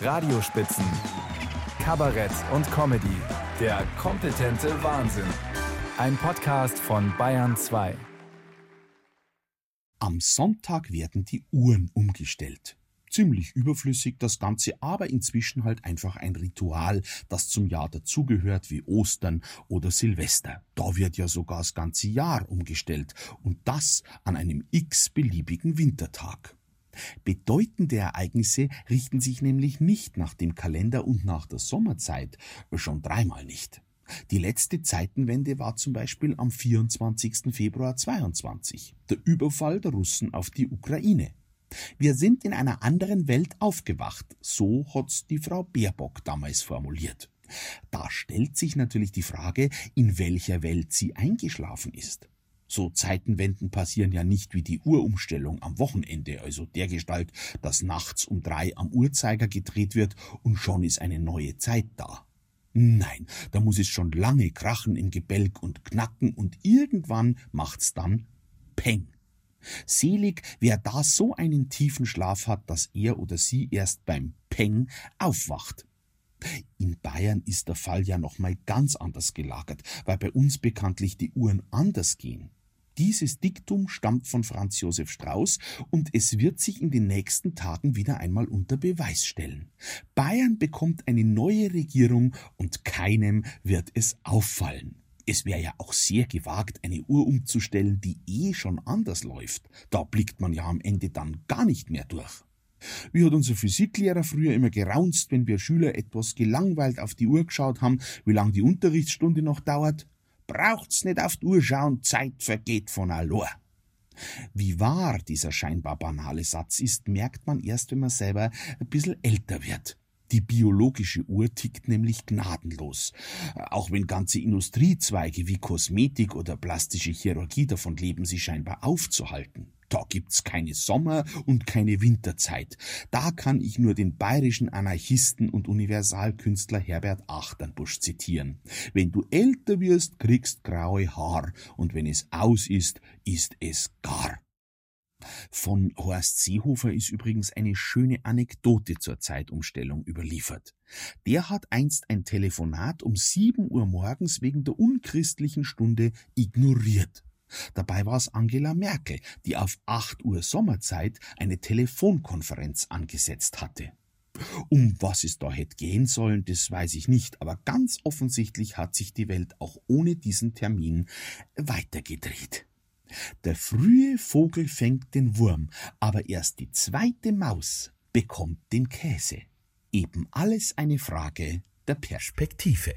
Radiospitzen, Kabarett und Comedy. Der kompetente Wahnsinn. Ein Podcast von Bayern 2. Am Sonntag werden die Uhren umgestellt. Ziemlich überflüssig das Ganze, aber inzwischen halt einfach ein Ritual, das zum Jahr dazugehört wie Ostern oder Silvester. Da wird ja sogar das ganze Jahr umgestellt und das an einem x-beliebigen Wintertag. Bedeutende Ereignisse richten sich nämlich nicht nach dem Kalender und nach der Sommerzeit, schon dreimal nicht. Die letzte Zeitenwende war zum Beispiel am 24. Februar 22, der Überfall der Russen auf die Ukraine. Wir sind in einer anderen Welt aufgewacht, so hat's die Frau Baerbock damals formuliert. Da stellt sich natürlich die Frage, in welcher Welt sie eingeschlafen ist. So Zeitenwenden passieren ja nicht wie die Uhrumstellung am Wochenende, also dergestalt, dass nachts um drei am Uhrzeiger gedreht wird und schon ist eine neue Zeit da. Nein, da muss es schon lange krachen im Gebälk und knacken und irgendwann macht's dann Peng. Selig, wer da so einen tiefen Schlaf hat, dass er oder sie erst beim Peng aufwacht. In Bayern ist der Fall ja noch mal ganz anders gelagert, weil bei uns bekanntlich die Uhren anders gehen. Dieses Diktum stammt von Franz Josef Strauß und es wird sich in den nächsten Tagen wieder einmal unter Beweis stellen. Bayern bekommt eine neue Regierung und keinem wird es auffallen. Es wäre ja auch sehr gewagt, eine Uhr umzustellen, die eh schon anders läuft. Da blickt man ja am Ende dann gar nicht mehr durch. Wie hat unser Physiklehrer früher immer geraunzt, wenn wir Schüler etwas gelangweilt auf die Uhr geschaut haben, wie lang die Unterrichtsstunde noch dauert? Braucht's nicht auf die Uhr schauen, Zeit vergeht von allein. Wie wahr dieser scheinbar banale Satz ist, merkt man erst, wenn man selber ein bisschen älter wird. Die biologische Uhr tickt nämlich gnadenlos. Auch wenn ganze Industriezweige wie Kosmetik oder plastische Chirurgie davon leben, sie scheinbar aufzuhalten. Da gibt's keine Sommer- und keine Winterzeit. Da kann ich nur den bayerischen Anarchisten und Universalkünstler Herbert Achternbusch zitieren. Wenn du älter wirst, kriegst graue Haar, und wenn es aus ist, ist es gar. Von Horst Seehofer ist übrigens eine schöne Anekdote zur Zeitumstellung überliefert. Der hat einst ein Telefonat um sieben Uhr morgens wegen der unchristlichen Stunde ignoriert. Dabei war es Angela Merkel, die auf 8 Uhr Sommerzeit eine Telefonkonferenz angesetzt hatte. Um was es da hätte gehen sollen, das weiß ich nicht, aber ganz offensichtlich hat sich die Welt auch ohne diesen Termin weitergedreht. Der frühe Vogel fängt den Wurm, aber erst die zweite Maus bekommt den Käse. Eben alles eine Frage der Perspektive.